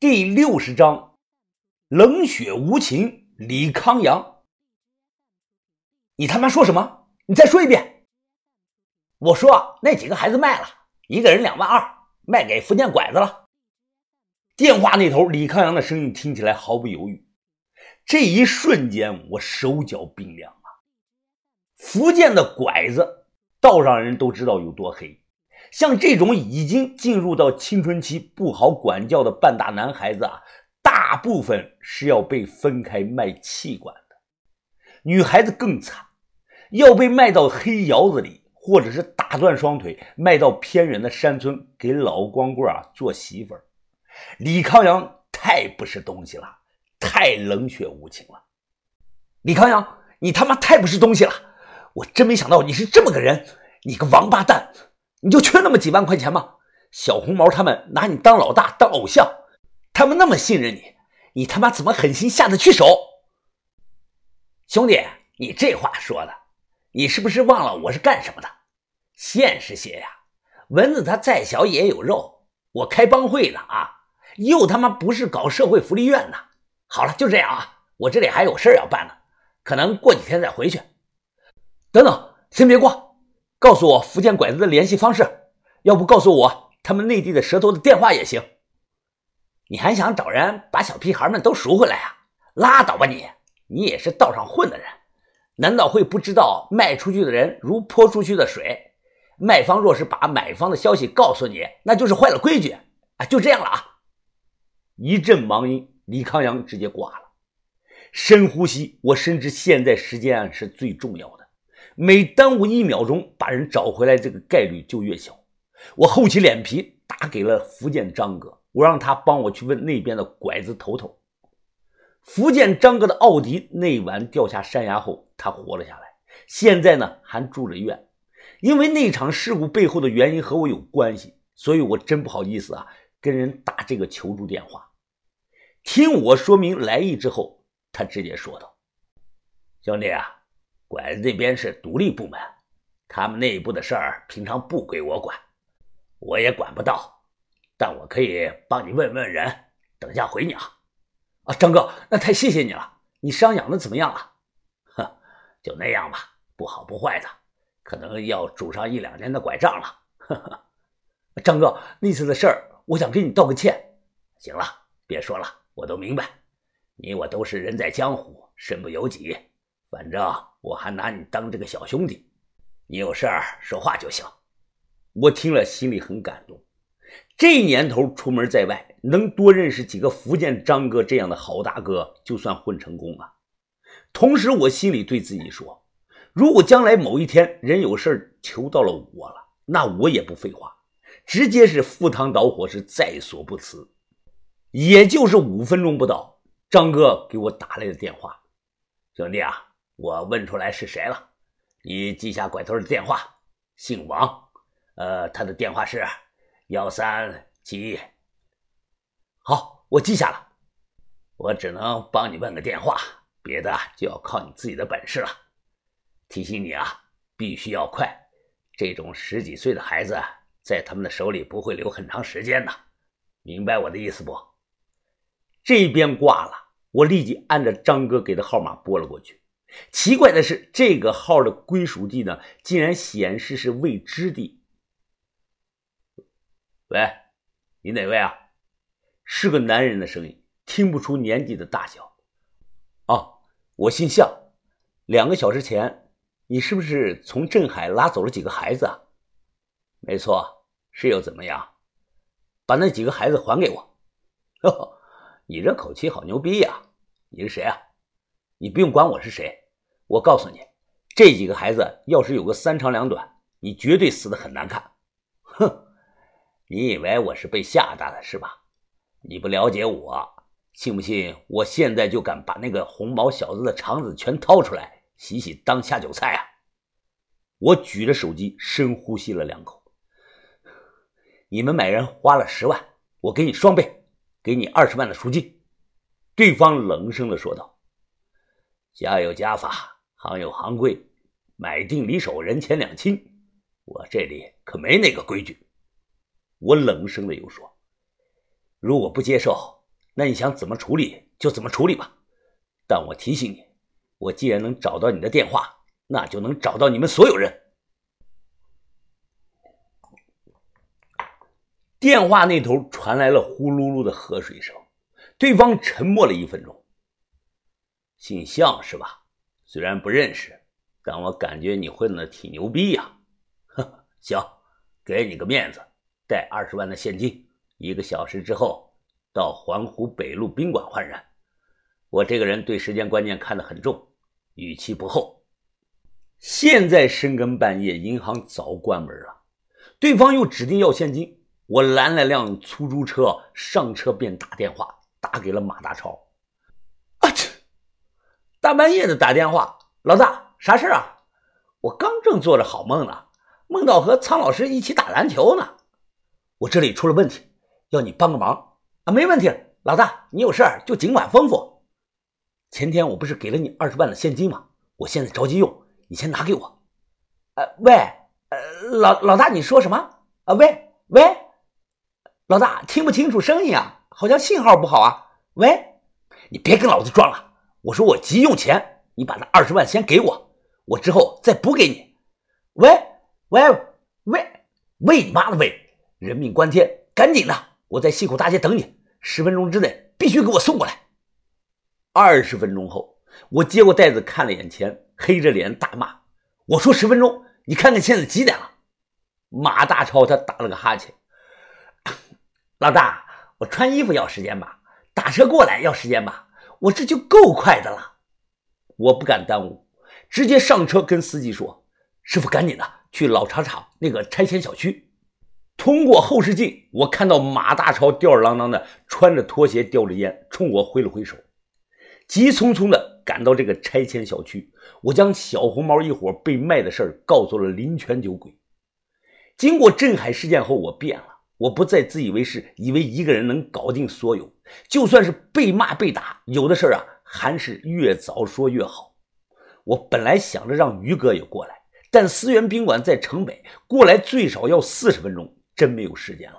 第六十章，冷血无情，李康阳。你他妈说什么？你再说一遍。我说那几个孩子卖了，一个人两万二，卖给福建拐子了。电话那头，李康阳的声音听起来毫不犹豫。这一瞬间，我手脚冰凉啊！福建的拐子，道上人都知道有多黑。像这种已经进入到青春期、不好管教的半大男孩子啊，大部分是要被分开卖器官的。女孩子更惨，要被卖到黑窑子里，或者是打断双腿卖到偏远的山村给老光棍啊做媳妇儿。李康阳太不是东西了，太冷血无情了。李康阳，你他妈太不是东西了！我真没想到你是这么个人，你个王八蛋！你就缺那么几万块钱吗？小红毛他们拿你当老大当偶像，他们那么信任你，你他妈怎么狠心下得去手？兄弟，你这话说的，你是不是忘了我是干什么的？现实些呀，蚊子它再小也有肉，我开帮会的啊。又他妈不是搞社会福利院的。好了，就这样啊，我这里还有事要办呢，可能过几天再回去。等等，先别挂，告诉我福建拐子的联系方式，要不告诉我他们内地的蛇头的电话也行。你还想找人把小屁孩们都赎回来啊？拉倒吧你！你也是道上混的人，难道会不知道卖出去的人如泼出去的水？卖方若是把买方的消息告诉你，那就是坏了规矩啊！就这样了啊！一阵忙音，李康阳直接挂了。深呼吸，我深知现在时间是最重要的，每耽误一秒钟，把人找回来这个概率就越小。我厚起脸皮打给了福建张哥，我让他帮我去问那边的拐子头头。福建张哥的奥迪那晚掉下山崖后，他活了下来，现在呢还住着院。因为那场事故背后的原因和我有关系，所以我真不好意思啊。跟人打这个求助电话，听我说明来意之后，他直接说道：“兄弟啊，拐子这边是独立部门，他们内部的事儿平常不归我管，我也管不到，但我可以帮你问问人，等下回你啊。啊，张哥，那太谢谢你了。你伤养的怎么样了？哼，就那样吧，不好不坏的，可能要拄上一两年的拐杖了。呵呵，张哥，那次的事儿。”我想给你道个歉，行了，别说了，我都明白。你我都是人在江湖，身不由己。反正我还拿你当这个小兄弟，你有事儿说话就行。我听了心里很感动。这年头出门在外，能多认识几个福建张哥这样的好大哥，就算混成功了。同时，我心里对自己说：如果将来某一天人有事求到了我了，那我也不废话。直接是赴汤蹈火，是在所不辞。也就是五分钟不到，张哥给我打来的电话：“兄弟啊，我问出来是谁了，你记下拐头的电话，姓王，呃，他的电话是幺三七。好，我记下了。我只能帮你问个电话，别的就要靠你自己的本事了。提醒你啊，必须要快，这种十几岁的孩子。”在他们的手里不会留很长时间的，明白我的意思不？这边挂了，我立即按照张哥给的号码拨了过去。奇怪的是，这个号的归属地呢，竟然显示是未知地。喂，你哪位啊？是个男人的声音，听不出年纪的大小。哦，我姓向。两个小时前，你是不是从镇海拉走了几个孩子啊？没错，是又怎么样？把那几个孩子还给我！哦，你这口气好牛逼呀！你是谁啊？你不用管我是谁，我告诉你，这几个孩子要是有个三长两短，你绝对死的很难看！哼，你以为我是被吓大的是吧？你不了解我，信不信我现在就敢把那个红毛小子的肠子全掏出来洗洗当下酒菜啊！我举着手机深呼吸了两口。你们买人花了十万，我给你双倍，给你二十万的赎金。”对方冷声的说道。“家有家法，行有行规，买定离手，人钱两清。我这里可没那个规矩。”我冷声的又说：“如果不接受，那你想怎么处理就怎么处理吧。但我提醒你，我既然能找到你的电话，那就能找到你们所有人。电话那头传来了呼噜噜的喝水声，对方沉默了一分钟。姓向是吧？虽然不认识，但我感觉你混的挺牛逼呀。呵，行，给你个面子，带二十万的现金，一个小时之后到环湖北路宾馆换人。我这个人对时间观念看得很重，语气不厚。现在深更半夜，银行早关门了，对方又指定要现金。我拦了辆出租车，上车便打电话，打给了马大超。大半夜的打电话，老大，啥事啊？我刚正做着好梦呢，梦到和苍老师一起打篮球呢。我这里出了问题，要你帮个忙啊！没问题，老大，你有事儿就尽管吩咐。前天我不是给了你二十万的现金吗？我现在着急用，你先拿给我。呃，喂，呃，老老大，你说什么？啊，喂喂。老大听不清楚声音啊，好像信号不好啊。喂，你别跟老子装了，我说我急用钱，你把那二十万先给我，我之后再补给你。喂喂喂喂你妈的喂！人命关天，赶紧的，我在西口大街等你，十分钟之内必须给我送过来。二十分钟后，我接过袋子看了眼前，黑着脸大骂：“我说十分钟，你看看现在几点了？”马大超他打了个哈欠。老大，我穿衣服要时间吧，打车过来要时间吧，我这就够快的了。我不敢耽误，直接上车跟司机说：“师傅，赶紧的去老茶厂那个拆迁小区。”通过后视镜，我看到马大超吊儿郎当的，穿着拖鞋，叼着烟，冲我挥了挥手。急匆匆的赶到这个拆迁小区，我将小红毛一伙被卖的事儿告诉了林泉酒鬼。经过镇海事件后，我变了。我不再自以为是，以为一个人能搞定所有。就算是被骂被打，有的事儿啊，还是越早说越好。我本来想着让于哥也过来，但思源宾馆在城北，过来最少要四十分钟，真没有时间了。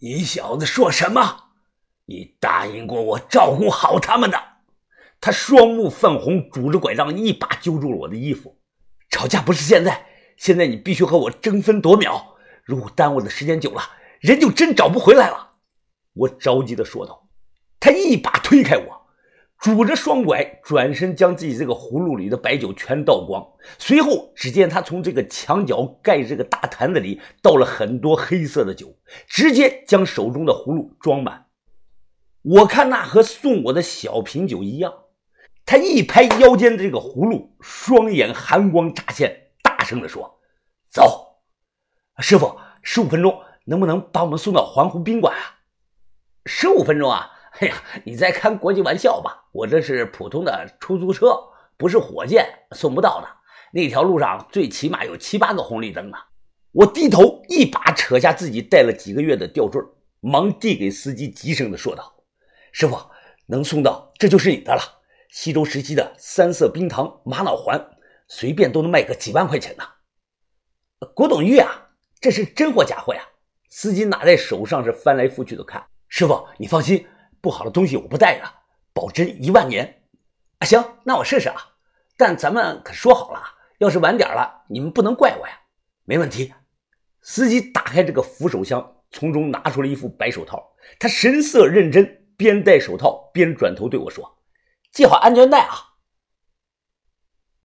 你小子说什么？你答应过我照顾好他们的。他双目泛红，拄着拐杖，一把揪住了我的衣服。吵架不是现在，现在你必须和我争分夺秒。如果耽误的时间久了，人就真找不回来了，我着急的说道。他一把推开我，拄着双拐，转身将自己这个葫芦里的白酒全倒光。随后，只见他从这个墙角盖这个大坛子里倒了很多黑色的酒，直接将手中的葫芦装满。我看那和送我的小瓶酒一样。他一拍腰间的这个葫芦，双眼寒光乍现，大声的说：“走，师傅，十五分钟。”能不能把我们送到环湖宾馆啊？十五分钟啊！哎呀，你在开国际玩笑吧？我这是普通的出租车，不是火箭，送不到的。那条路上最起码有七八个红绿灯呢。我低头一把扯下自己戴了几个月的吊坠，忙递给司机，急声的说道：“师傅，能送到这就是你的了。西周时期的三色冰糖玛瑙环，随便都能卖个几万块钱呢。”古董玉啊，这是真货假货呀？司机拿在手上是翻来覆去的看，师傅你放心，不好的东西我不带的，保真一万年。啊，行，那我试试啊。但咱们可说好了，要是晚点了，你们不能怪我呀。没问题。司机打开这个扶手箱，从中拿出了一副白手套，他神色认真，边戴手套边转头对我说：“系好安全带啊。”